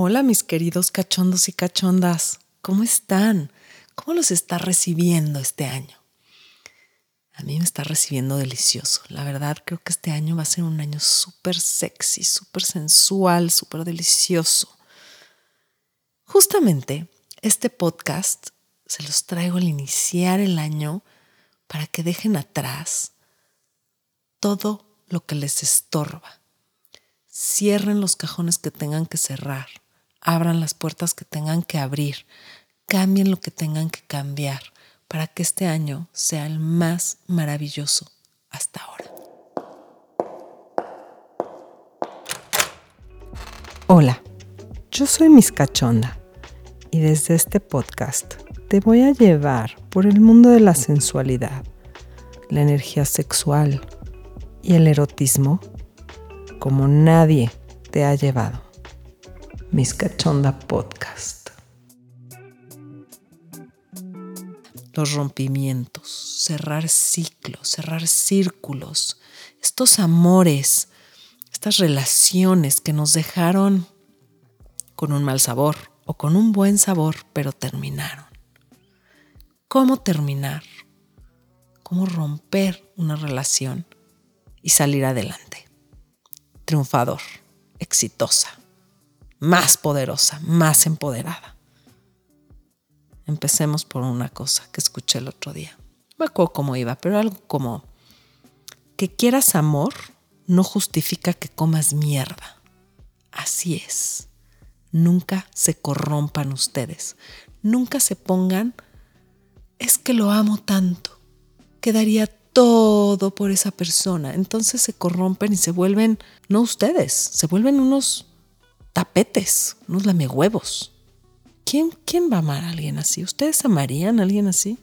Hola mis queridos cachondos y cachondas, ¿cómo están? ¿Cómo los está recibiendo este año? A mí me está recibiendo delicioso. La verdad creo que este año va a ser un año súper sexy, súper sensual, súper delicioso. Justamente este podcast se los traigo al iniciar el año para que dejen atrás todo lo que les estorba. Cierren los cajones que tengan que cerrar, abran las puertas que tengan que abrir, cambien lo que tengan que cambiar para que este año sea el más maravilloso hasta ahora. Hola, yo soy Miss Cachonda y desde este podcast te voy a llevar por el mundo de la sensualidad, la energía sexual y el erotismo como nadie te ha llevado. Miss Cachonda Podcast. Los rompimientos, cerrar ciclos, cerrar círculos, estos amores, estas relaciones que nos dejaron con un mal sabor o con un buen sabor, pero terminaron cómo terminar, cómo romper una relación y salir adelante. Triunfador, exitosa, más poderosa, más empoderada. Empecemos por una cosa que escuché el otro día. No me acuerdo cómo iba, pero algo como que quieras amor no justifica que comas mierda. Así es. Nunca se corrompan ustedes. Nunca se pongan es que lo amo tanto, que daría todo por esa persona. Entonces se corrompen y se vuelven, no ustedes, se vuelven unos tapetes, unos lamehuevos. ¿Quién, ¿Quién va a amar a alguien así? ¿Ustedes amarían a alguien así?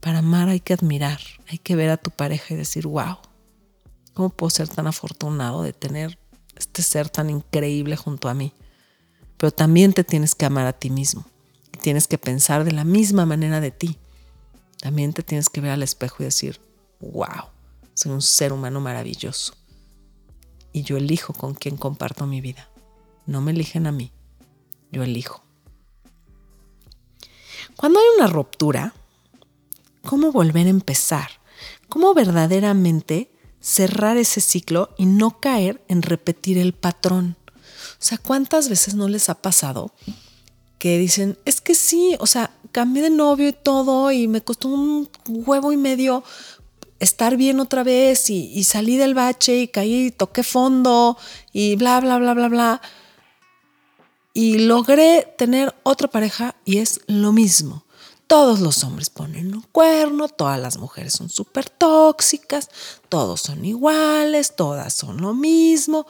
Para amar hay que admirar, hay que ver a tu pareja y decir, wow, ¿cómo puedo ser tan afortunado de tener este ser tan increíble junto a mí? Pero también te tienes que amar a ti mismo tienes que pensar de la misma manera de ti. También te tienes que ver al espejo y decir, wow, soy un ser humano maravilloso. Y yo elijo con quién comparto mi vida. No me eligen a mí, yo elijo. Cuando hay una ruptura, ¿cómo volver a empezar? ¿Cómo verdaderamente cerrar ese ciclo y no caer en repetir el patrón? O sea, ¿cuántas veces no les ha pasado que dicen, es que sí, o sea, cambié de novio y todo y me costó un huevo y medio estar bien otra vez y, salí del bache y caí, toqué fondo y bla, bla, bla, bla, bla. Y logré tener otra pareja y es lo mismo. Todos los hombres ponen un cuerno, todas las mujeres son súper tóxicas, todos son iguales, todas son lo mismo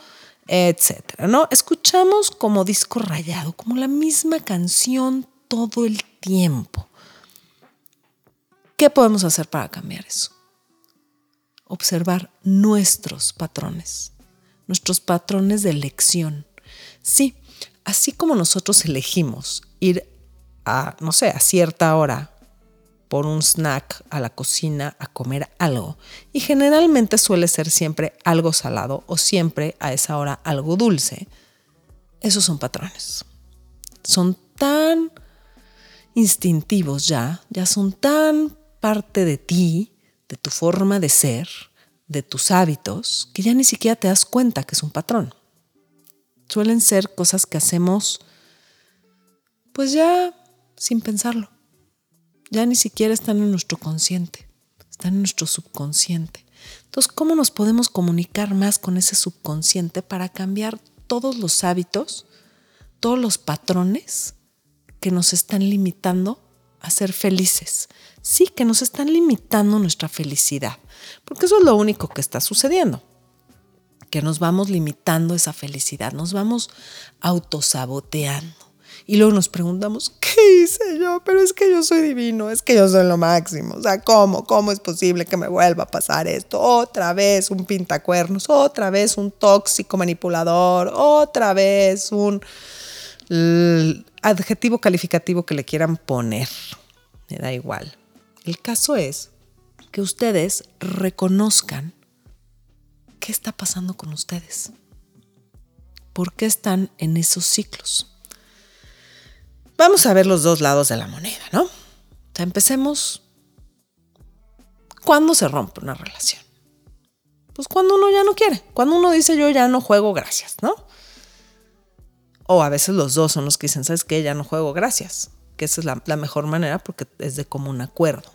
etcétera, ¿no? Escuchamos como disco rayado, como la misma canción todo el tiempo. ¿Qué podemos hacer para cambiar eso? Observar nuestros patrones, nuestros patrones de elección. Sí, así como nosotros elegimos ir a, no sé, a cierta hora por un snack a la cocina a comer algo. Y generalmente suele ser siempre algo salado o siempre a esa hora algo dulce. Esos son patrones. Son tan instintivos ya, ya son tan parte de ti, de tu forma de ser, de tus hábitos, que ya ni siquiera te das cuenta que es un patrón. Suelen ser cosas que hacemos pues ya sin pensarlo ya ni siquiera están en nuestro consciente, están en nuestro subconsciente. Entonces, ¿cómo nos podemos comunicar más con ese subconsciente para cambiar todos los hábitos, todos los patrones que nos están limitando a ser felices? Sí, que nos están limitando nuestra felicidad, porque eso es lo único que está sucediendo que nos vamos limitando esa felicidad, nos vamos autosaboteando. Y luego nos preguntamos, ¿qué hice yo? Pero es que yo soy divino, es que yo soy lo máximo. O sea, ¿cómo? ¿Cómo es posible que me vuelva a pasar esto? Otra vez un pintacuernos, otra vez un tóxico manipulador, otra vez un adjetivo calificativo que le quieran poner. Me da igual. El caso es que ustedes reconozcan qué está pasando con ustedes. por qué están en esos ciclos. Vamos a ver los dos lados de la moneda, ¿no? O sea, empecemos. ¿Cuándo se rompe una relación? Pues cuando uno ya no quiere, cuando uno dice yo ya no juego, gracias, ¿no? O a veces los dos son los que dicen, ¿sabes qué? Ya no juego, gracias. Que esa es la, la mejor manera porque es de común acuerdo.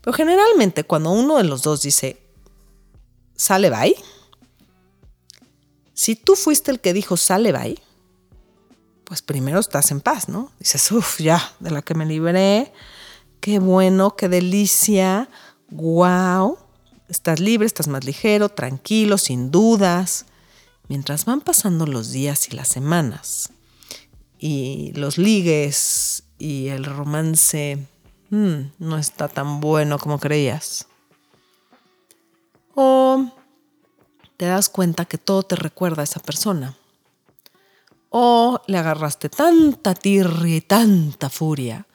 Pero generalmente cuando uno de los dos dice, sale bye, si tú fuiste el que dijo sale bye, pues primero estás en paz, ¿no? Dices, uff, ya, de la que me libré, qué bueno, qué delicia, wow, estás libre, estás más ligero, tranquilo, sin dudas. Mientras van pasando los días y las semanas y los ligues y el romance hmm, no está tan bueno como creías. O te das cuenta que todo te recuerda a esa persona. O le agarraste tanta tirria y tanta furia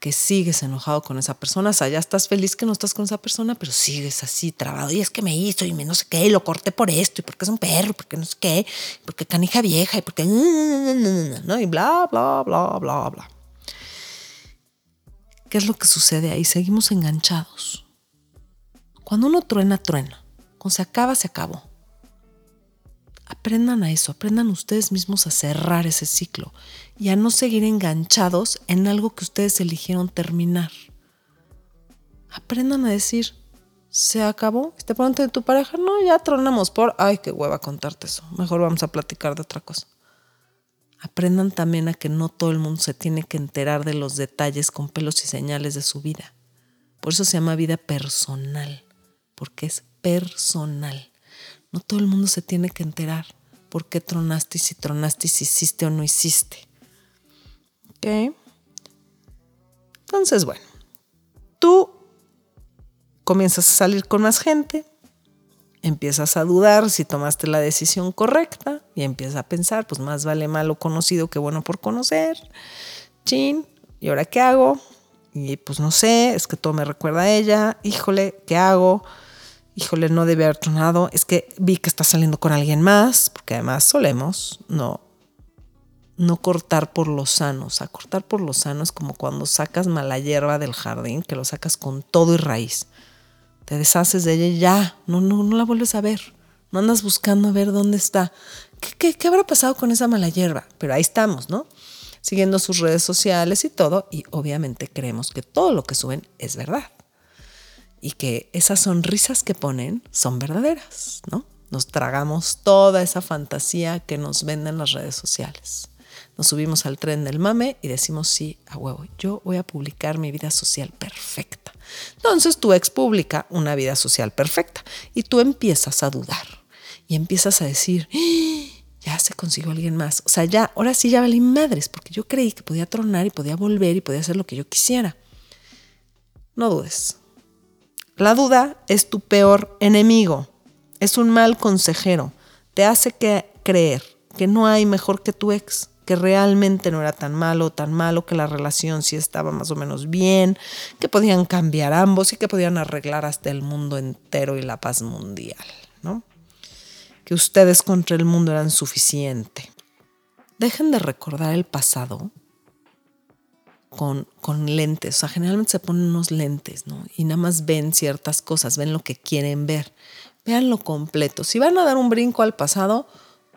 que sigues enojado con esa persona. O sea, ya estás feliz que no estás con esa persona, pero sigues así trabado. Y es que me hizo y me no sé qué, y lo corté por esto, y porque es un perro, porque no sé qué, porque canija vieja, y porque. ¿no? Y bla, bla, bla, bla, bla. ¿Qué es lo que sucede ahí? Seguimos enganchados. Cuando uno truena, truena. Cuando se acaba, se acabó. Aprendan a eso, aprendan ustedes mismos a cerrar ese ciclo y a no seguir enganchados en algo que ustedes eligieron terminar. Aprendan a decir, se acabó, te preguntan de tu pareja, no, ya tronamos por, ay, qué hueva contarte eso, mejor vamos a platicar de otra cosa. Aprendan también a que no todo el mundo se tiene que enterar de los detalles con pelos y señales de su vida. Por eso se llama vida personal, porque es personal. No todo el mundo se tiene que enterar por qué tronaste y si tronaste y si hiciste o no hiciste. ¿Ok? Entonces, bueno, tú comienzas a salir con más gente, empiezas a dudar si tomaste la decisión correcta y empiezas a pensar, pues más vale malo conocido que bueno por conocer. Chin, ¿y ahora qué hago? Y pues no sé, es que todo me recuerda a ella. Híjole, ¿qué hago? híjole, no debe haber tronado, es que vi que está saliendo con alguien más, porque además solemos no, no cortar por lo sano. O sea, cortar por lo sano es como cuando sacas mala hierba del jardín, que lo sacas con todo y raíz. Te deshaces de ella y ya, no, no, no la vuelves a ver. No andas buscando a ver dónde está. ¿Qué, qué, qué habrá pasado con esa mala hierba? Pero ahí estamos, ¿no? Siguiendo sus redes sociales y todo, y obviamente creemos que todo lo que suben es verdad y que esas sonrisas que ponen son verdaderas, ¿no? Nos tragamos toda esa fantasía que nos venden las redes sociales. Nos subimos al tren del mame y decimos sí, a huevo, yo voy a publicar mi vida social perfecta. Entonces tu ex publica una vida social perfecta y tú empiezas a dudar y empiezas a decir, ¡Ah! ya se consiguió alguien más. O sea, ya, ahora sí ya valí madres, porque yo creí que podía tronar y podía volver y podía hacer lo que yo quisiera. No dudes, la duda es tu peor enemigo. Es un mal consejero. Te hace creer que no hay mejor que tu ex, que realmente no era tan malo, tan malo, que la relación sí estaba más o menos bien, que podían cambiar ambos y que podían arreglar hasta el mundo entero y la paz mundial, ¿no? Que ustedes contra el mundo eran suficiente. Dejen de recordar el pasado con, lentes. O sea, generalmente se ponen unos lentes, ¿no? Y nada más ven ciertas cosas, ven lo que quieren ver. Véanlo completo. Si van a dar un brinco al pasado,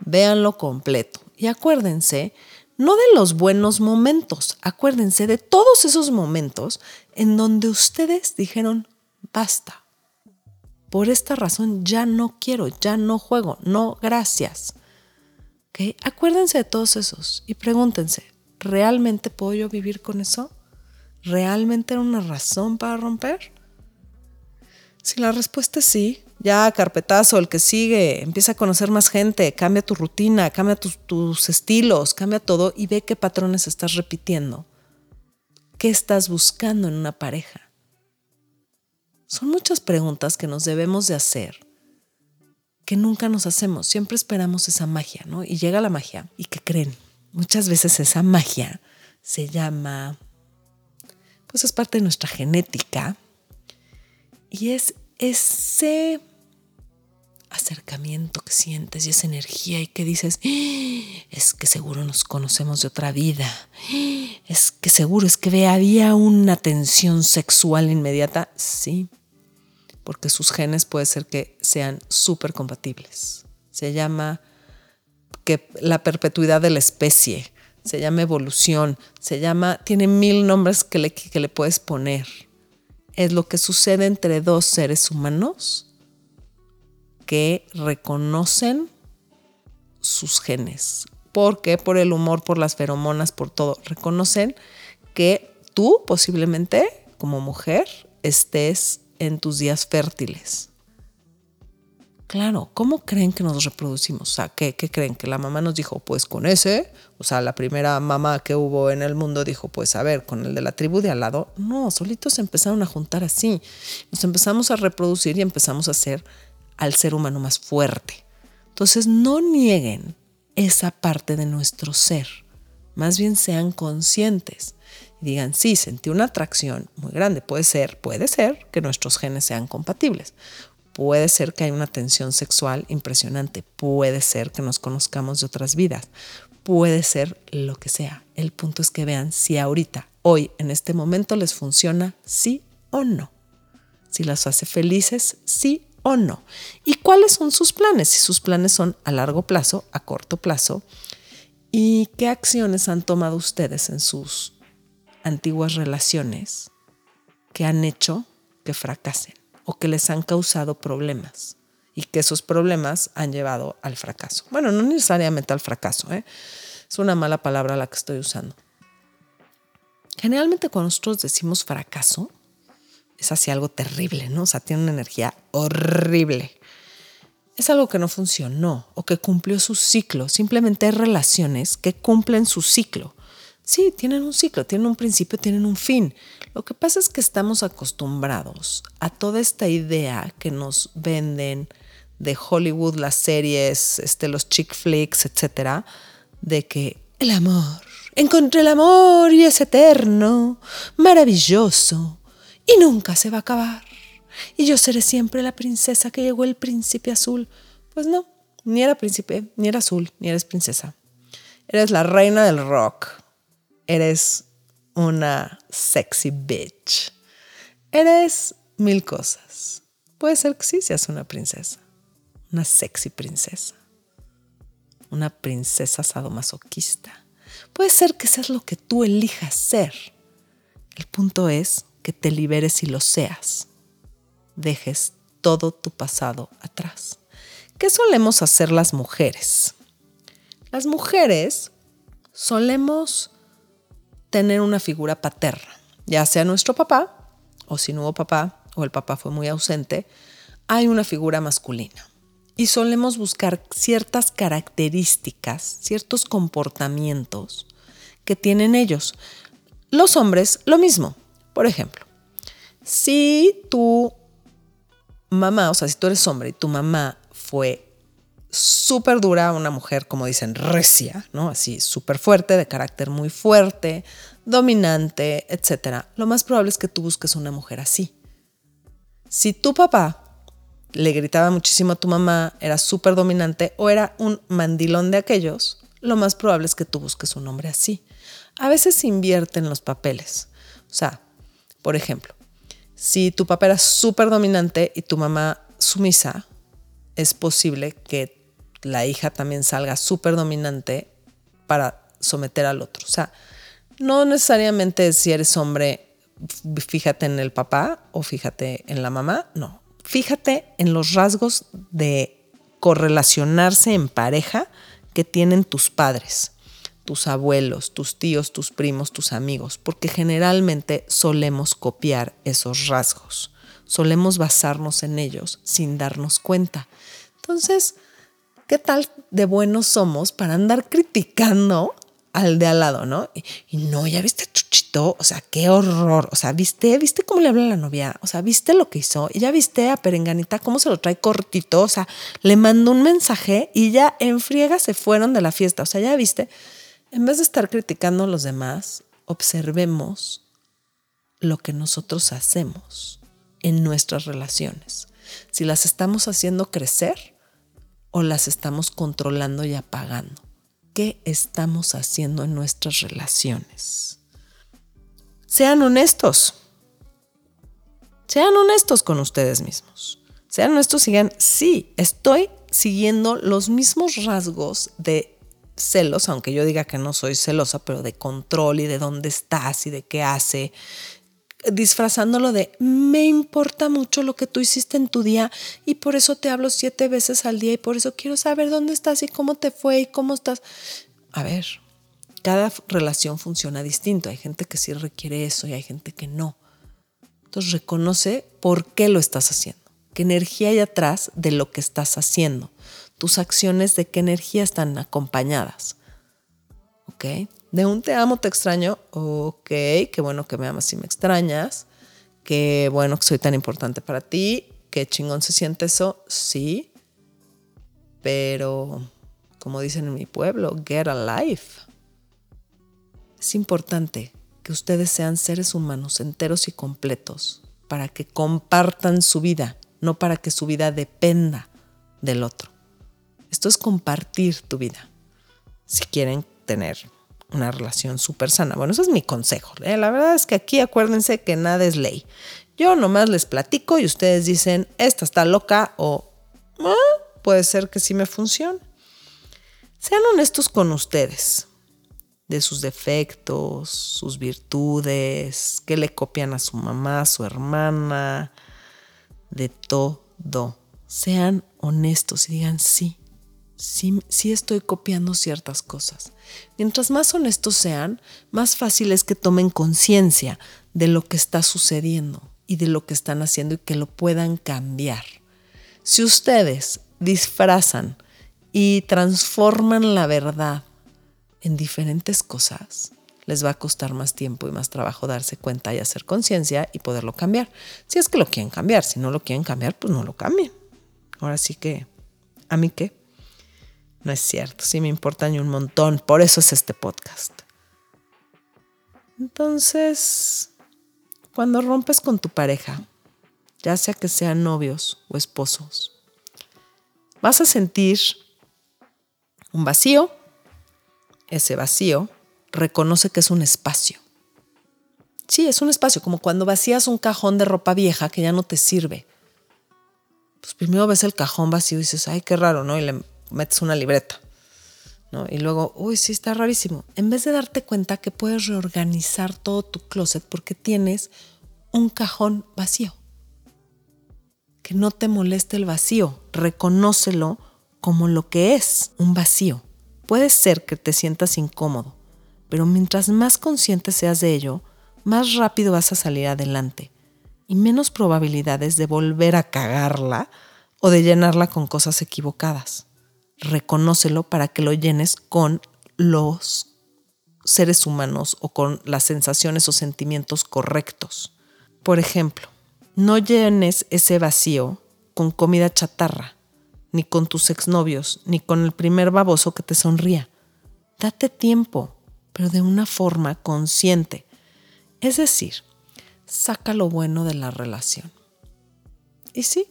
véanlo completo. Y acuérdense, no de los buenos momentos, acuérdense de todos esos momentos en donde ustedes dijeron, basta. Por esta razón ya no quiero, ya no juego, no, gracias. ¿Okay? Acuérdense de todos esos y pregúntense, ¿realmente puedo yo vivir con eso? ¿Realmente era una razón para romper? Si la respuesta es sí, ya carpetazo, el que sigue, empieza a conocer más gente, cambia tu rutina, cambia tus, tus estilos, cambia todo y ve qué patrones estás repitiendo. ¿Qué estás buscando en una pareja? Son muchas preguntas que nos debemos de hacer, que nunca nos hacemos. Siempre esperamos esa magia, ¿no? Y llega la magia. ¿Y qué creen? muchas veces esa magia se llama, pues es parte de nuestra genética y es ese acercamiento que sientes y esa energía y que dices, ¡Ah! es que seguro nos conocemos de otra vida, es que seguro es que había una tensión sexual inmediata, sí, porque sus genes puede ser que sean súper compatibles. Se llama que la perpetuidad de la especie, se llama evolución, se llama, tiene mil nombres que le puedes poner. Es lo que sucede entre dos seres humanos que reconocen sus genes. ¿Por qué? Por el humor, por las feromonas, por todo. Reconocen que tú posiblemente como mujer estés en tus días fértiles. Claro, ¿cómo creen que nos reproducimos? O sea, ¿qué, ¿qué, creen? Que la mamá nos dijo, pues con ese, o sea, la primera mamá que hubo en el mundo dijo, pues a ver, con el de la tribu de al lado. No, solitos se empezaron a juntar así. Nos empezamos a reproducir y empezamos a ser al ser humano más fuerte. Entonces, no nieguen esa parte de nuestro ser. Más bien sean conscientes digan, sí, sentí una atracción muy grande. Puede ser, puede ser que nuestros genes sean compatibles. Puede ser que haya una tensión sexual impresionante. Puede ser que nos conozcamos de otras vidas. Puede ser lo que sea. El punto es que vean si ahorita, hoy, en este momento les funciona, sí o no. Si las hace felices, sí o no. ¿Y cuáles son sus planes? Si sus planes son a largo plazo, a corto plazo. ¿Y qué acciones han tomado ustedes en sus antiguas relaciones que han hecho que fracasen o que les han causado problemas y que esos problemas han llevado al fracaso. Bueno, no necesariamente al fracaso, ¿eh? es una mala palabra la que estoy usando. Generalmente cuando nosotros decimos fracaso, es así algo terrible, ¿no? O sea, tiene una energía horrible. Es algo que no funcionó o que cumplió su ciclo. Simplemente hay relaciones que cumplen su ciclo. Sí, tienen un ciclo, tienen un principio, tienen un fin. Lo que pasa es que estamos acostumbrados a toda esta idea que nos venden de Hollywood, las series, este, los chick flicks, etcétera, de que el amor, encontré el amor y es eterno, maravilloso y nunca se va a acabar. Y yo seré siempre la princesa que llegó el príncipe azul. Pues no, ni era príncipe, ni era azul, ni eres princesa. Eres la reina del rock eres una sexy bitch. Eres mil cosas. Puede ser que sí seas una princesa, una sexy princesa, una princesa sadomasoquista. Puede ser que seas lo que tú elijas ser. El punto es que te liberes y lo seas. Dejes todo tu pasado atrás. ¿Qué solemos hacer las mujeres? Las mujeres solemos tener una figura paterna, ya sea nuestro papá, o si no hubo papá, o el papá fue muy ausente, hay una figura masculina. Y solemos buscar ciertas características, ciertos comportamientos que tienen ellos. Los hombres, lo mismo. Por ejemplo, si tu mamá, o sea, si tú eres hombre y tu mamá fue súper dura, una mujer, como dicen, recia, ¿no? Así, súper fuerte, de carácter muy fuerte, dominante, etc. Lo más probable es que tú busques una mujer así. Si tu papá le gritaba muchísimo a tu mamá, era súper dominante o era un mandilón de aquellos, lo más probable es que tú busques un hombre así. A veces se invierten los papeles. O sea, por ejemplo, si tu papá era súper dominante y tu mamá sumisa, es posible que la hija también salga súper dominante para someter al otro. O sea, no necesariamente si eres hombre, fíjate en el papá o fíjate en la mamá, no. Fíjate en los rasgos de correlacionarse en pareja que tienen tus padres, tus abuelos, tus tíos, tus primos, tus amigos, porque generalmente solemos copiar esos rasgos, solemos basarnos en ellos sin darnos cuenta. Entonces, ¿qué tal de buenos somos para andar criticando al de al lado, ¿no? Y, no, ya viste Chuchito, o sea, qué horror, o sea, viste, viste cómo le habla la novia, o sea, viste lo que hizo, y ya viste a Perenganita cómo se lo trae cortito, o sea, le mandó un mensaje y ya en friega se fueron de la fiesta, o sea, ya viste, en vez de estar criticando a los demás, observemos lo que nosotros hacemos en nuestras relaciones. Si las estamos haciendo crecer, o las estamos controlando y apagando? ¿Qué estamos haciendo en nuestras relaciones? Sean honestos. Sean honestos con ustedes mismos. Sean honestos y digan, sí, estoy siguiendo los mismos rasgos de celos, aunque yo diga que no soy celosa, pero de control y de dónde estás y de qué hace, disfrazándolo de me importa mucho lo que tú hiciste en tu día y por eso te hablo siete veces al día y por eso quiero saber dónde estás y cómo te fue y cómo estás. A ver, cada relación funciona distinto. Hay gente que sí requiere eso y hay gente que no. Entonces reconoce por qué lo estás haciendo, qué energía hay atrás de lo que estás haciendo tus acciones de qué energía están acompañadas. ¿Ok? De un te amo, te extraño. Ok, qué bueno que me amas y me extrañas. Qué bueno que soy tan importante para ti. Qué chingón se siente eso. Sí. Pero, como dicen en mi pueblo, get a life. Es importante que ustedes sean seres humanos enteros y completos para que compartan su vida, no para que su vida dependa del otro. Esto es compartir tu vida. Si quieren tener una relación súper sana. Bueno, eso es mi consejo. ¿eh? La verdad es que aquí acuérdense que nada es ley. Yo nomás les platico y ustedes dicen, esta está loca o ah, puede ser que sí me funcione. Sean honestos con ustedes de sus defectos, sus virtudes, que le copian a su mamá, a su hermana, de todo. Sean honestos y digan, sí, sí, estoy copiando ciertas cosas. Mientras más honestos sean, más fácil es que tomen conciencia de lo que está sucediendo y de lo que están haciendo y que lo puedan cambiar. Si ustedes disfrazan y transforman la verdad en diferentes cosas, les va a costar más tiempo y más trabajo darse cuenta y hacer conciencia y poderlo cambiar. Si es que lo quieren cambiar, si no lo quieren cambiar, pues no lo cambien. Ahora sí que, ¿a mí qué? No es cierto, sí me importa ni un montón, por eso es este podcast. Entonces, cuando rompes con tu pareja, ya sea que sean novios o esposos, vas a sentir un vacío. Ese vacío reconoce que es un espacio. Sí, es un espacio, como cuando vacías un cajón de ropa vieja que ya no te sirve. Pues primero ves el cajón vacío y dices, ay, qué raro, ¿no? Y le metes una libreta. ¿no? Y luego, uy, sí, está rarísimo. En vez de darte cuenta que puedes reorganizar todo tu closet porque tienes un cajón vacío. Que no te moleste el vacío, reconócelo como lo que es, un vacío. Puede ser que te sientas incómodo, pero mientras más consciente seas de ello, más rápido vas a salir adelante y menos probabilidades de volver a cagarla o de llenarla con cosas equivocadas reconócelo para que lo llenes con los seres humanos o con las sensaciones o sentimientos correctos. Por ejemplo, no llenes ese vacío con comida chatarra, ni con tus exnovios, ni con el primer baboso que te sonría. Date tiempo, pero de una forma consciente. Es decir, saca lo bueno de la relación. Y sí,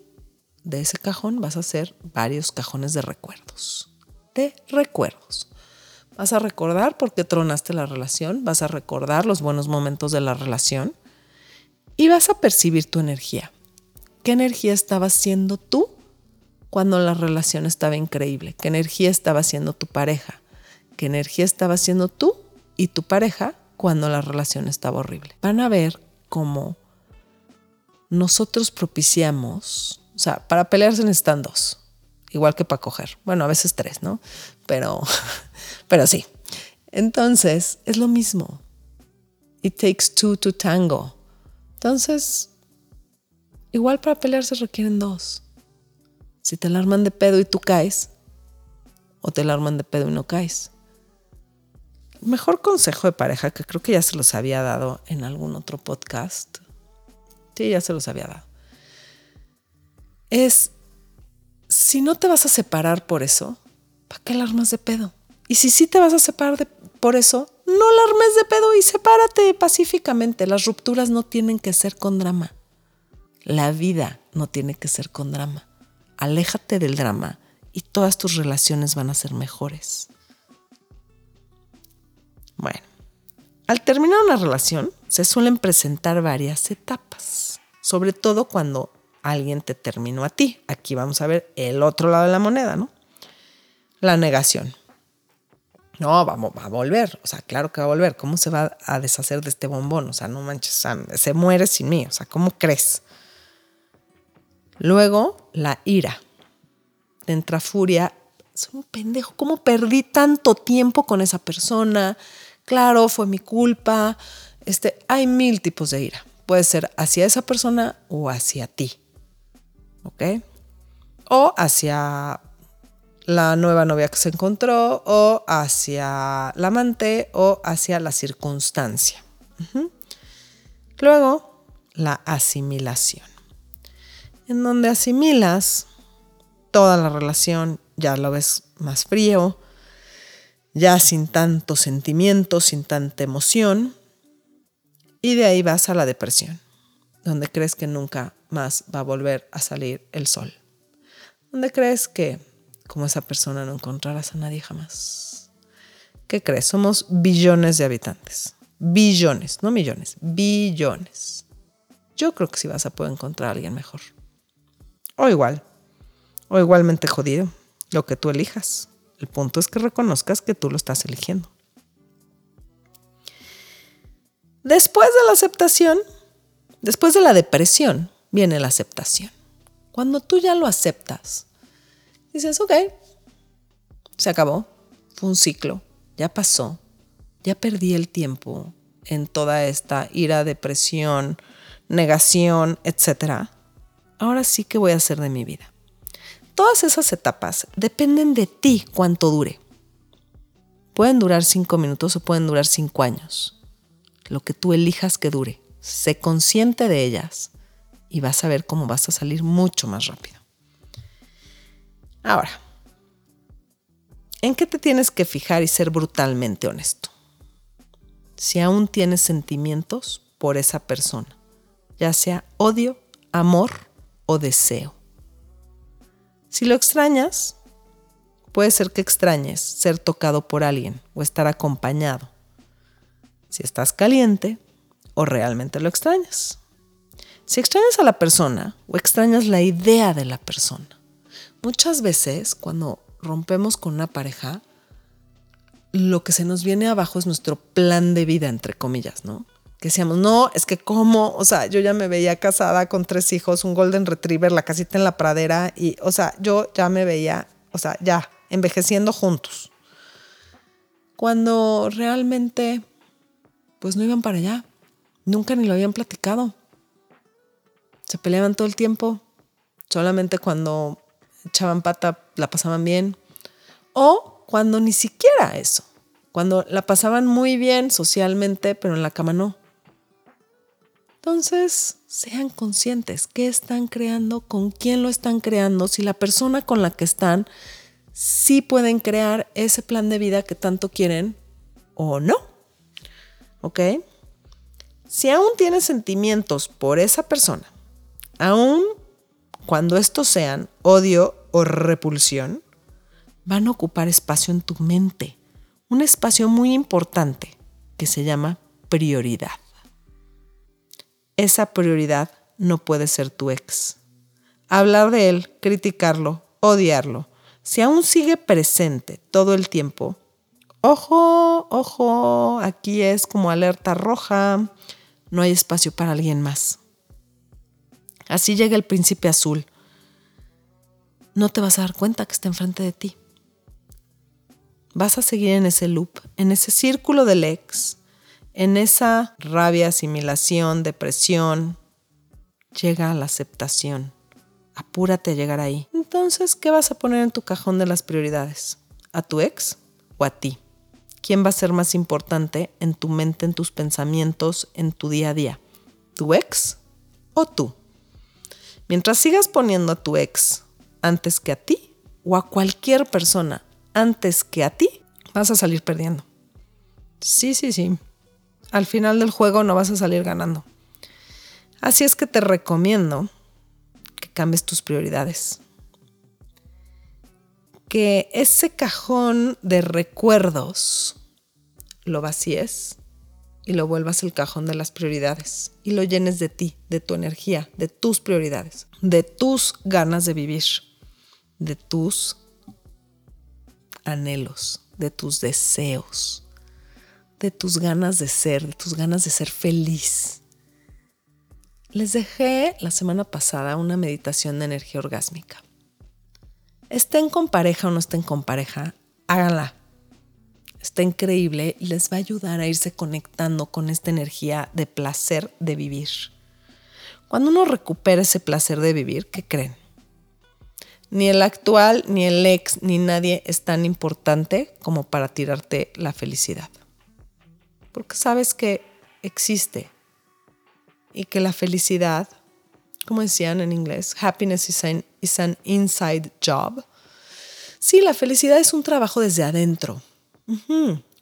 de ese cajón vas a hacer varios cajones de recuerdos. De recuerdos. Vas a recordar por qué tronaste la relación, vas a recordar los buenos momentos de la relación y vas a percibir tu energía. ¿Qué energía estabas siendo tú cuando la relación estaba increíble? ¿Qué energía estaba siendo tu pareja? ¿Qué energía estaba siendo tú y tu pareja cuando la relación estaba horrible? Van a ver cómo nosotros propiciamos o sea, para pelearse necesitan dos, igual que para coger. Bueno, a veces tres, ¿no? Pero, pero sí. Entonces, es lo mismo. It takes two to tango. Entonces, igual para pelearse requieren dos. Si te alarman de pedo y tú caes, o te alarman de pedo y no caes. mejor consejo de pareja, que creo que ya se los había dado en algún otro podcast. Sí, ya se los había dado es, si no te vas a separar por eso, ¿para qué alarmas de pedo? Y si sí te vas a separar por eso, no alarmes de pedo y sepárate pacíficamente. Las rupturas no tienen que ser con drama. La vida no tiene que ser con drama. Aléjate del drama y todas tus relaciones van a ser mejores. Bueno, al terminar una relación se suelen presentar varias etapas, sobre todo cuando alguien te terminó a ti. Aquí vamos a ver el otro lado de la moneda, ¿no? La negación. No, vamos, va a volver. O sea, claro que va a volver. ¿Cómo se va a deshacer de este bombón? O sea, no manches, se muere sin mí. O sea, ¿cómo crees? Luego, la ira. Te entra furia. Soy un pendejo. ¿Cómo perdí tanto tiempo con esa persona? Claro, fue mi culpa. Este, hay mil tipos de ira. Puede ser hacia esa persona o hacia ti. ¿Ok? O hacia la nueva novia que se encontró o hacia la amante o hacia la circunstancia. Luego, la asimilación, en donde asimilas toda la relación, ya lo ves más frío, ya sin tanto sentimiento, sin tanta emoción, y de ahí vas a la depresión, donde crees que nunca más va a volver a salir el sol, donde crees que como esa persona no encontrarás a nadie jamás. ¿Qué crees? Somos billones de habitantes. Billones, no millones, billones. Yo creo que sí vas a poder encontrar a alguien mejor. O igual, o igualmente jodido, lo que tú elijas. El punto es que reconozcas que tú lo estás eligiendo. Después de la aceptación, después de la depresión, viene la aceptación. Cuando tú ya lo aceptas, dices, ok, se acabó, fue un ciclo, ya pasó, ya perdí el tiempo en toda esta ira, depresión, negación, etc. Ahora sí que voy a hacer de mi vida. Todas esas etapas dependen de ti cuánto dure. Pueden durar cinco minutos o pueden durar cinco años. Lo que tú elijas que dure. Sé consciente de ellas y vas a ver cómo vas a salir mucho más rápido. Ahora, ¿en qué te tienes que fijar y ser brutalmente honesto? Si aún tienes sentimientos por esa persona, ya sea odio, amor o deseo. Si lo extrañas, puede ser que extrañes ser tocado por alguien o estar acompañado. Si estás caliente o realmente lo extrañas. Si extrañas a la persona o extrañas la idea de la persona. Muchas veces cuando rompemos con una pareja, lo que se nos viene abajo es nuestro plan de vida, entre comillas, ¿no? Que decíamos, no, es que cómo, o sea, yo ya me veía casada con tres hijos, un golden retriever, la casita en la pradera y, o sea, yo ya me veía, o sea, ya, envejeciendo juntos. Cuando realmente, pues no iban para allá, nunca ni lo habían platicado. Se peleaban todo el tiempo, solamente cuando echaban pata, la pasaban bien. O cuando ni siquiera eso, cuando la pasaban muy bien socialmente, pero en la cama no. Entonces, sean conscientes qué están creando, con quién lo están creando, si la persona con la que están sí pueden crear ese plan de vida que tanto quieren o no. ¿Ok? Si aún tienes sentimientos por esa persona, aún cuando estos sean odio o repulsión, van a ocupar espacio en tu mente, un espacio muy importante que se llama prioridad. Esa prioridad no puede ser tu ex. Hablar de él, criticarlo, odiarlo, si aún sigue presente todo el tiempo, ojo, ojo, aquí es como alerta roja, no hay espacio para alguien más. Así llega el príncipe azul. No te vas a dar cuenta que está enfrente de ti. Vas a seguir en ese loop, en ese círculo del ex, en esa rabia, asimilación, depresión. Llega a la aceptación. Apúrate a llegar ahí. Entonces, ¿qué vas a poner en tu cajón de las prioridades? ¿A tu ex o a ti? ¿Quién va a ser más importante en tu mente, en tus pensamientos, en tu día a día? ¿Tu ex o tú? Mientras sigas poniendo a tu ex antes que a ti o a cualquier persona antes que a ti, vas a salir perdiendo. Sí, sí, sí. Al final del juego no vas a salir ganando. Así es que te recomiendo que cambies tus prioridades. que ese cajón de recuerdos lo vacíes y lo vuelvas el cajón de las prioridades y lo llenes de ti, de tu energía, de tus prioridades, de tus ganas de vivir, de tus anhelos, de tus deseos, de tus ganas de ser, de tus ganas de ser feliz. Les dejé la semana pasada una meditación de energía orgásmica. Estén con pareja o no estén con pareja, háganla está increíble y les va a ayudar a irse conectando con esta energía de placer de vivir. Cuando uno recupera ese placer de vivir, ¿qué creen? Ni el actual, ni el ex, ni nadie es tan importante como para tirarte la felicidad. Porque sabes que existe y que la felicidad, como decían en inglés, happiness is an, is an inside job. Sí, la felicidad es un trabajo desde adentro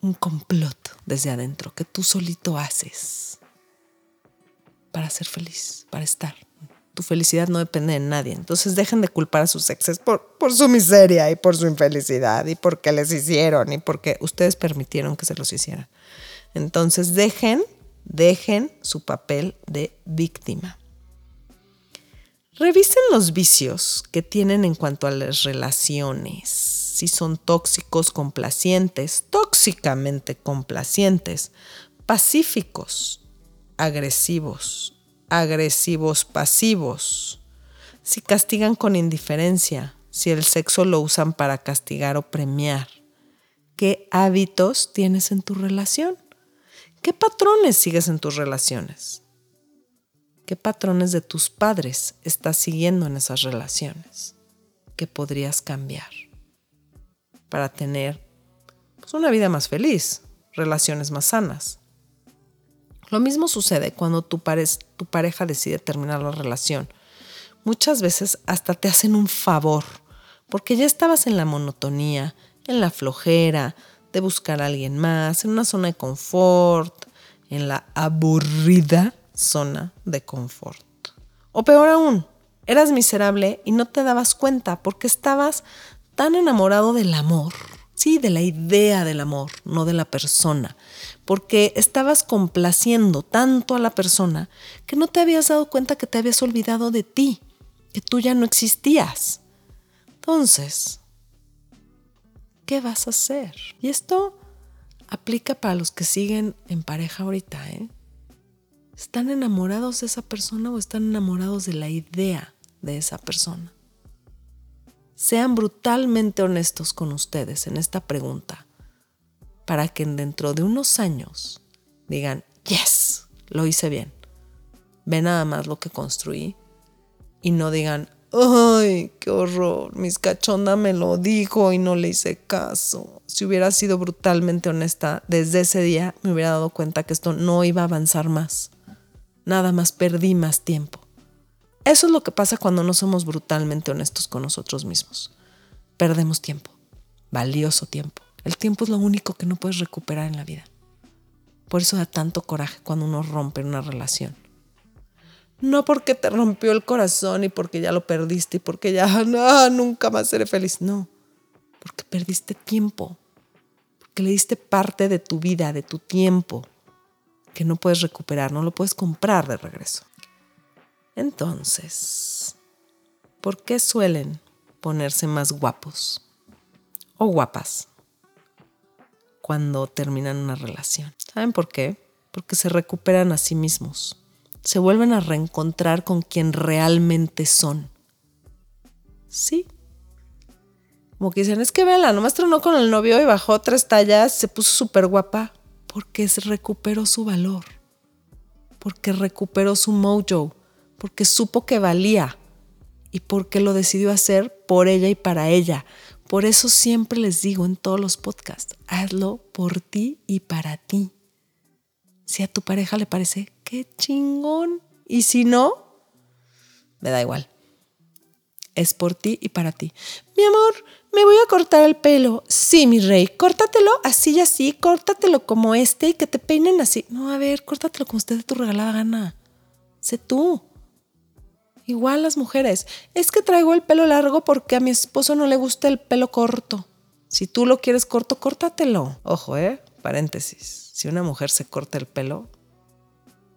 un complot desde adentro que tú solito haces para ser feliz, para estar. Tu felicidad no depende de nadie. Entonces dejen de culpar a sus exes por, su miseria y por su infelicidad y porque les hicieron y porque ustedes permitieron que se los hicieran. Entonces dejen, dejen su papel de víctima. Revisen los vicios que tienen en cuanto a las relaciones si son tóxicos complacientes, tóxicamente complacientes, pacíficos, agresivos, agresivos pasivos, si castigan con indiferencia, si el sexo lo usan para castigar o premiar. ¿Qué hábitos tienes en tu relación? ¿Qué patrones sigues en tus relaciones? ¿Qué patrones de tus padres estás siguiendo en esas relaciones? ¿Qué podrías cambiar? Para tener pues, una vida más feliz, relaciones más sanas. Lo mismo sucede cuando tu, tu pareja decide terminar la relación. Muchas veces hasta te hacen un favor, porque ya estabas en la monotonía, en la flojera, de buscar a alguien más, en una zona de confort, en la aburrida zona de confort. O peor aún, eras miserable y no te dabas cuenta porque estabas tan enamorado del amor, sí, de la idea del amor, no de la persona, porque estabas complaciendo tanto a la persona que no te habías dado cuenta que te habías olvidado de ti, que tú ya no existías. Entonces, ¿qué vas a hacer? Y esto aplica para los que siguen en pareja ahorita, ¿eh? ¿Están enamorados de esa persona o están enamorados de la idea de esa persona? Sean brutalmente honestos con ustedes en esta pregunta para que dentro de unos años digan, yes, lo hice bien. Ve nada más lo que construí y no digan, ay, qué horror, mis cachonda me lo dijo y no le hice caso. Si hubiera sido brutalmente honesta desde ese día, me hubiera dado cuenta que esto no iba a avanzar más. Nada más perdí más tiempo. Eso es lo que pasa cuando no somos brutalmente honestos con nosotros mismos. Perdemos tiempo, valioso tiempo. El tiempo es lo único que no puedes recuperar en la vida. Por eso da tanto coraje cuando uno rompe una relación. No porque te rompió el corazón y porque ya lo perdiste y porque ya no, nunca más seré feliz. No, porque perdiste tiempo. Porque le diste parte de tu vida, de tu tiempo, que no puedes recuperar, no lo puedes comprar de regreso. Entonces, ¿por qué suelen ponerse más guapos o guapas cuando terminan una relación? ¿Saben por qué? Porque se recuperan a sí mismos, se vuelven a reencontrar con quien realmente son. Sí. Como que dicen, es que vela, nomás tronó con el novio y bajó tres tallas, se puso súper guapa, porque recuperó su valor, porque recuperó su mojo, porque supo que valía y porque lo decidió hacer por ella y para ella. Por eso siempre les digo en todos los podcasts, hazlo por ti y para ti. Si a tu pareja le parece, qué chingón. Y si no, me da igual. Es por ti y para ti. Mi amor, me voy a cortar el pelo. Sí, mi rey, córtatelo así y así, córtatelo como este y que te peinen así. No, a ver, córtatelo como usted de tu regalada gana. Sé tú Igual las mujeres, es que traigo el pelo largo porque a mi esposo no le gusta el pelo corto. Si tú lo quieres corto, córtatelo. Ojo, ¿eh? Paréntesis. Si una mujer se corta el pelo,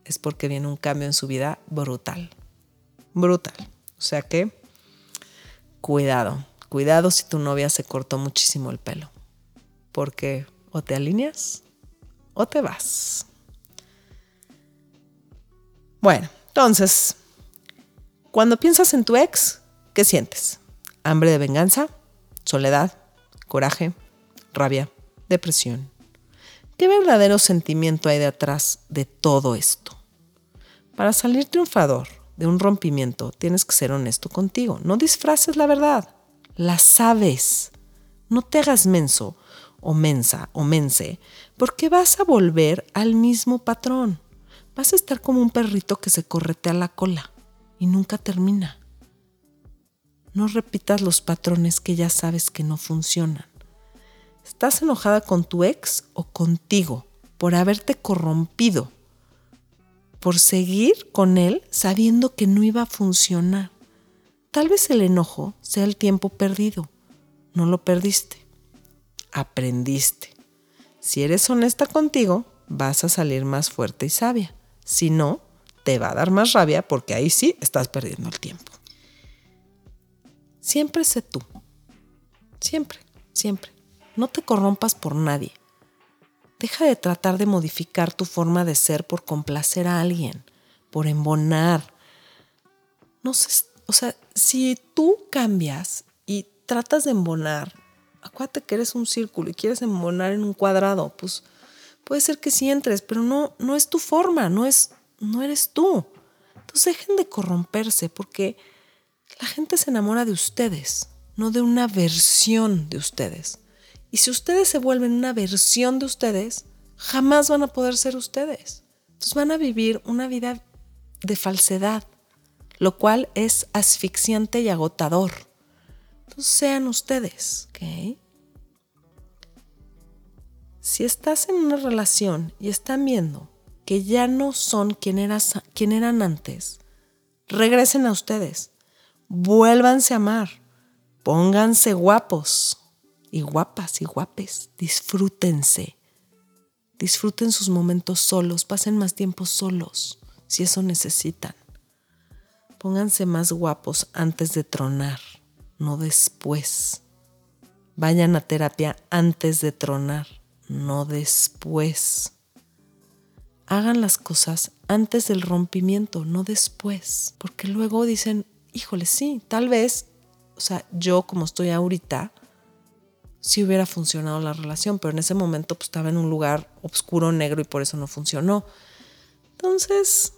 es porque viene un cambio en su vida brutal. Brutal. O sea que, cuidado. Cuidado si tu novia se cortó muchísimo el pelo. Porque o te alineas o te vas. Bueno, entonces, cuando piensas en tu ex, ¿qué sientes? ¿Hambre de venganza? ¿Soledad? ¿Coraje? ¿Rabia? ¿Depresión? ¿Qué verdadero sentimiento hay detrás de todo esto? Para salir triunfador de un rompimiento, tienes que ser honesto contigo. No disfraces la verdad. La sabes. No te hagas menso o mensa o mense, porque vas a volver al mismo patrón. Vas a estar como un perrito que se corretea la cola y nunca termina. No repitas los patrones que ya sabes que no funcionan. ¿Estás enojada con tu ex o contigo por haberte corrompido? Por seguir con él sabiendo que no iba a funcionar. Tal vez el enojo sea el tiempo perdido. No lo perdiste. Aprendiste. Si eres honesta contigo, vas a salir más fuerte y sabia. Si no, te va a dar más rabia porque ahí sí estás perdiendo el tiempo. Siempre sé tú. Siempre, siempre. No te corrompas por nadie. Deja de tratar de modificar tu forma de ser por complacer a alguien, por embonar. No sé, o sea, si tú cambias y tratas de embonar, acuérdate que eres un círculo y quieres embonar en un cuadrado, pues puede ser que sí entres, pero no, no es tu forma, no, es, no eres tú. Entonces dejen de corromperse porque la gente se enamora de ustedes, no de una versión de ustedes. Y si ustedes se vuelven una versión de ustedes, jamás van a poder ser ustedes. Entonces van a vivir una vida de falsedad, lo cual es asfixiante y agotador. Entonces sean ustedes, ¿ok? Si estás en una relación y están viendo que ya no son quien, quien eran antes, regresen a ustedes, vuélvanse a amar, pónganse guapos y guapas y guapes, disfrútense, disfruten sus momentos solos, pasen más tiempo solos, si eso necesitan. Pónganse más guapos antes de tronar, no después. Vayan a terapia antes de tronar, no después. Hagan las cosas antes del rompimiento, no después. Porque luego dicen, híjole, sí, tal vez, o sea, yo como estoy ahorita, sí hubiera funcionado la relación, pero en ese momento pues, estaba en un lugar oscuro, negro y por eso no funcionó. Entonces,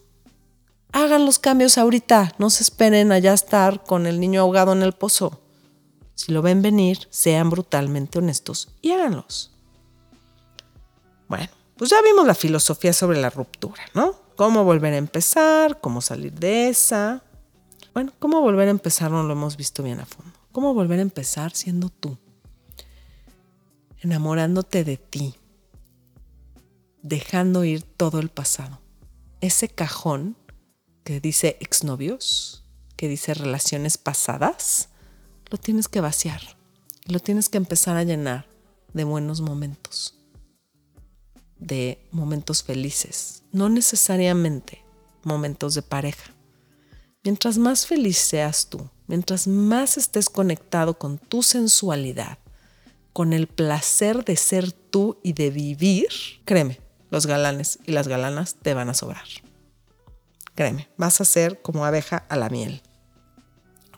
hagan los cambios ahorita, no se esperen allá estar con el niño ahogado en el pozo. Si lo ven venir, sean brutalmente honestos y háganlos. Bueno, pues ya vimos la filosofía sobre la ruptura, ¿no? Cómo volver a empezar, cómo salir de esa. Bueno, cómo volver a empezar no lo hemos visto bien a fondo. Cómo volver a empezar siendo tú, enamorándote de ti, dejando ir todo el pasado. Ese cajón que dice exnovios, que dice relaciones pasadas, lo tienes que vaciar. Lo tienes que empezar a llenar de buenos momentos, de momentos felices, no necesariamente momentos de pareja. Mientras más feliz seas tú, mientras más estés conectado con tu sensualidad, con el placer de ser tú y de vivir, créeme, los galanes y las galanas te van a sobrar. Créeme, vas a ser como abeja a la miel.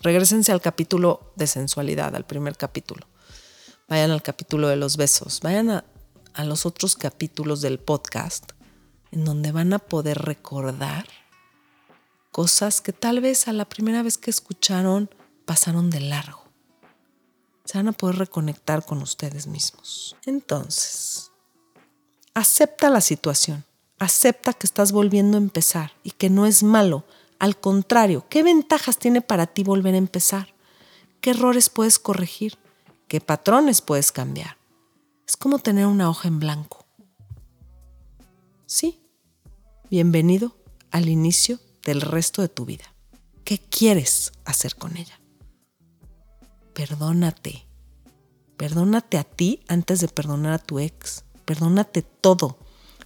Regrésense al capítulo de sensualidad, al primer capítulo. Vayan al capítulo de los besos. Vayan a, a los otros capítulos del podcast en donde van a poder recordar cosas que tal vez a la primera vez que escucharon pasaron de largo. Se van a poder reconectar con ustedes mismos. Entonces, acepta la situación. Acepta que estás volviendo a empezar y que no es malo. Al contrario, ¿qué ventajas tiene para ti volver a empezar? ¿Qué errores puedes corregir? ¿Qué patrones puedes cambiar? Es como tener una hoja en blanco. Sí, bienvenido al inicio del resto de tu vida. ¿Qué quieres hacer con ella? Perdónate. Perdónate a ti antes de perdonar a tu ex. Perdónate todo.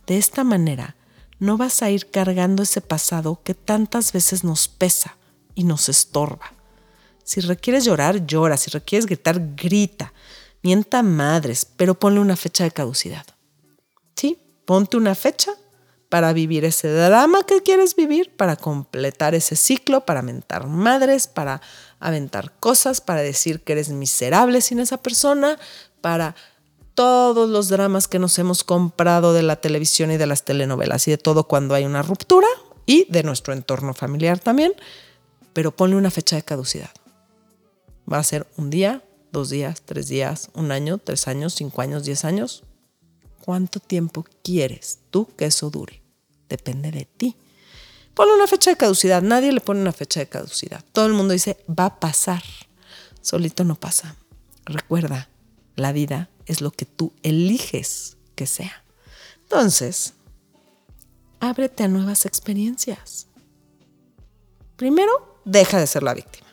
De esta manera no vas a ir cargando ese pasado que tantas veces nos pesa y nos estorba. Si requieres llorar, llora. Si requieres gritar, grita. Mienta madres, pero ponle una fecha de caducidad. ¿Sí? Ponte una fecha para vivir ese drama que quieres vivir, para completar ese ciclo, para mentar madres, para aventar cosas, para decir que eres miserable sin esa persona, para todos los dramas que nos hemos comprado de la televisión y de las telenovelas y de todo cuando hay una ruptura y de nuestro entorno familiar también, pero ponle una fecha de caducidad. Va a ser un día, dos días, tres días, un año, tres años, cinco años, diez años. ¿Cuánto tiempo quieres tú que eso dure? Depende de ti. Ponle una fecha de caducidad. Nadie le pone una fecha de caducidad. Todo el mundo dice, va a pasar. Solito no pasa. Recuerda, la vida es lo que tú eliges que sea. Entonces, ábrete a nuevas experiencias. Primero, deja de ser la víctima.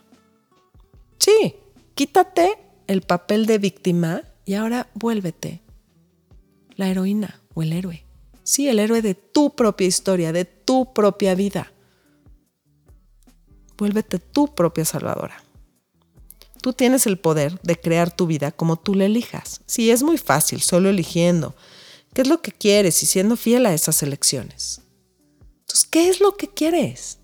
Sí, quítate el papel de víctima y ahora vuélvete la heroína o el héroe. Sí, el héroe de tu propia historia, de tu propia vida. Vuélvete tu propia salvadora. Tú tienes el poder de crear tu vida como tú la elijas. Sí, es muy fácil, solo eligiendo. ¿Qué es lo que quieres y siendo fiel a esas elecciones? Entonces, ¿qué es lo que quieres?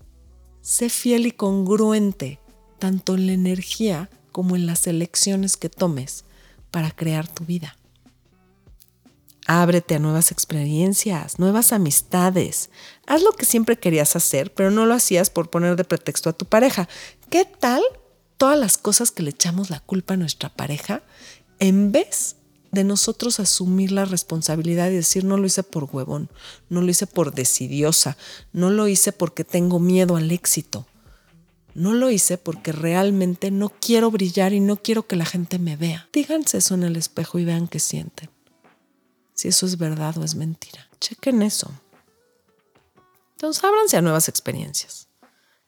Sé fiel y congruente, tanto en la energía como en las elecciones que tomes para crear tu vida. Ábrete a nuevas experiencias, nuevas amistades. Haz lo que siempre querías hacer, pero no lo hacías por poner de pretexto a tu pareja. ¿Qué tal todas las cosas que le echamos la culpa a nuestra pareja, en vez de nosotros asumir la responsabilidad y decir, no lo hice por huevón, no lo hice por decidiosa, no lo hice porque tengo miedo al éxito, no lo hice porque realmente no quiero brillar y no quiero que la gente me vea. Díganse eso en el espejo y vean qué sienten. Si eso es verdad o es mentira. Chequen eso. Entonces ábranse a nuevas experiencias.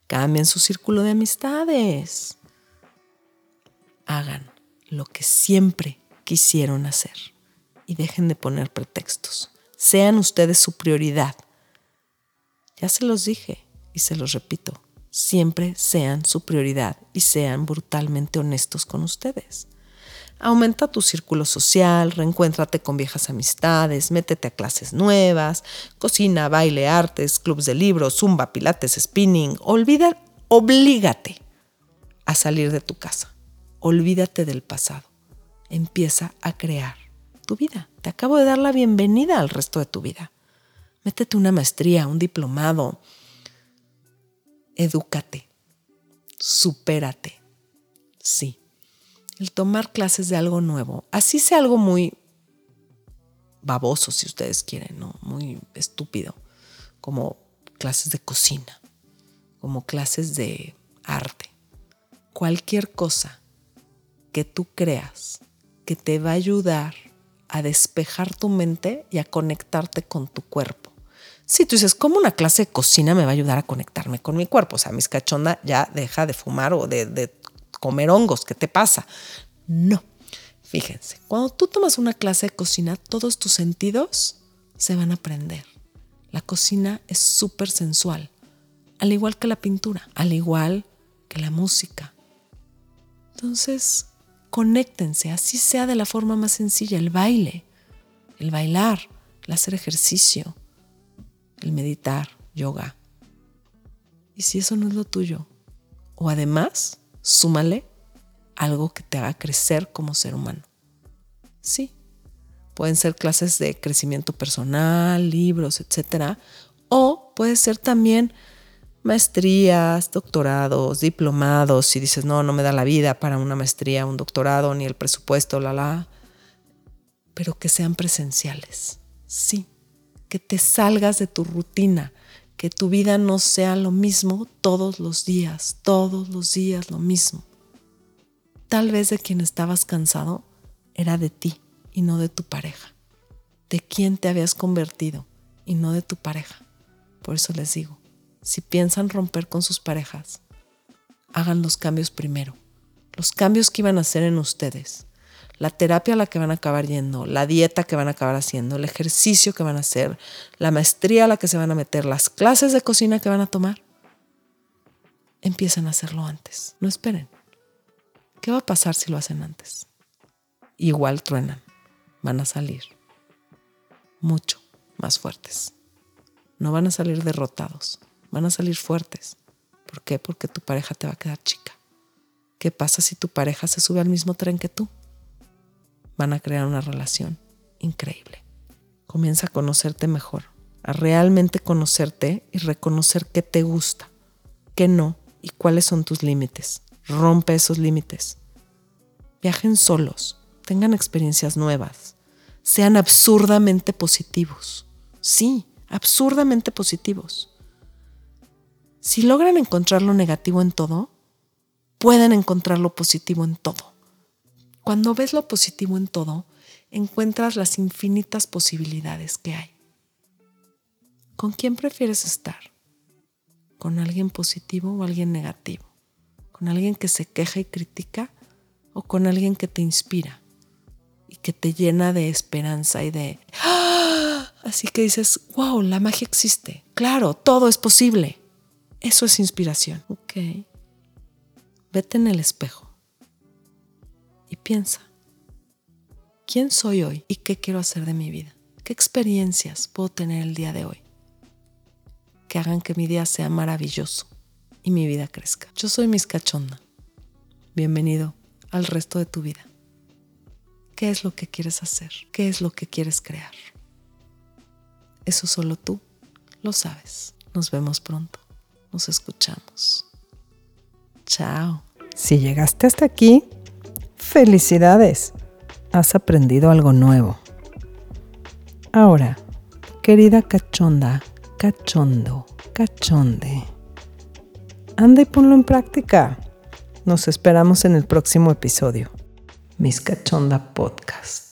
Cambien su círculo de amistades hagan lo que siempre quisieron hacer y dejen de poner pretextos. Sean ustedes su prioridad. Ya se los dije y se los repito, siempre sean su prioridad y sean brutalmente honestos con ustedes. Aumenta tu círculo social, reencuéntrate con viejas amistades, métete a clases nuevas, cocina, baile, artes, clubs de libros, zumba, pilates, spinning. Olvida, oblígate a salir de tu casa. Olvídate del pasado. Empieza a crear tu vida. Te acabo de dar la bienvenida al resto de tu vida. Métete una maestría, un diplomado. Edúcate. Supérate. Sí. El tomar clases de algo nuevo, así sea algo muy baboso, si ustedes quieren, ¿no? Muy estúpido, como clases de cocina, como clases de arte. Cualquier cosa que tú creas que te va a ayudar a despejar tu mente y a conectarte con tu cuerpo. Si tú dices, ¿cómo una clase de cocina me va a ayudar a conectarme con mi cuerpo? O sea, mis cachonda ya deja de fumar o de, de comer hongos. ¿Qué te pasa? No. Fíjense, cuando tú tomas una clase de cocina, todos tus sentidos se van a aprender. La cocina es súper sensual, al igual que la pintura, al igual que la música. Entonces, conéctense, así sea de la forma más sencilla, el baile, el bailar, el hacer ejercicio, el meditar, yoga. Y si eso no es lo tuyo, o además, súmale algo que te haga crecer como ser humano. Sí, pueden ser clases de crecimiento personal, libros, etc. O puede ser también maestrías, doctorados, diplomados, si dices, no, no me da la vida para una maestría, un doctorado, ni el presupuesto, la, la, pero que sean presenciales, sí, que te salgas de tu rutina, que tu vida no sea lo mismo todos los días, todos los días lo mismo. Tal vez de quien estabas cansado era de ti y no de tu pareja, de quién te habías convertido y no de tu pareja. Por eso les digo, si piensan romper con sus parejas, hagan los cambios primero. Los cambios que iban a hacer en ustedes. La terapia a la que van a acabar yendo, la dieta que van a acabar haciendo, el ejercicio que van a hacer, la maestría a la que se van a meter, las clases de cocina que van a tomar. Empiecen a hacerlo antes. No esperen. ¿Qué va a pasar si lo hacen antes? Igual truenan. Van a salir mucho más fuertes. No van a salir derrotados. Van a salir fuertes. ¿Por qué? Porque tu pareja te va a quedar chica. ¿Qué pasa si tu pareja se sube al mismo tren que tú? Van a crear una relación increíble. Comienza a conocerte mejor, a realmente conocerte y reconocer qué te gusta, qué no y cuáles son tus límites. Rompe esos límites. Viajen solos, tengan experiencias nuevas, sean absurdamente positivos. Sí, absurdamente positivos. Si logran encontrar lo negativo en todo, pueden encontrar lo positivo en todo. Cuando ves lo positivo en todo, encuentras las infinitas posibilidades que hay. ¿Con quién prefieres estar? ¿Con alguien positivo o alguien negativo? ¿Con alguien que se queja y critica o con alguien que te inspira y que te llena de esperanza y de... ¡Ah! Así que dices, wow, la magia existe. Claro, todo es posible. Eso es inspiración. Ok. Vete en el espejo y piensa, ¿quién soy hoy y qué quiero hacer de mi vida? ¿Qué experiencias puedo tener el día de hoy? Que hagan que mi día sea maravilloso y mi vida crezca. Yo soy Miss Cachonda. Bienvenido al resto de tu vida. ¿Qué es lo que quieres hacer? ¿Qué es lo que quieres crear? Eso solo tú lo sabes. Nos vemos pronto nos escuchamos. Chao. Si llegaste hasta aquí, felicidades. Has aprendido algo nuevo. Ahora, querida cachonda, cachondo, cachonde, anda y ponlo en práctica. Nos esperamos en el próximo episodio. Mis Cachonda Podcast.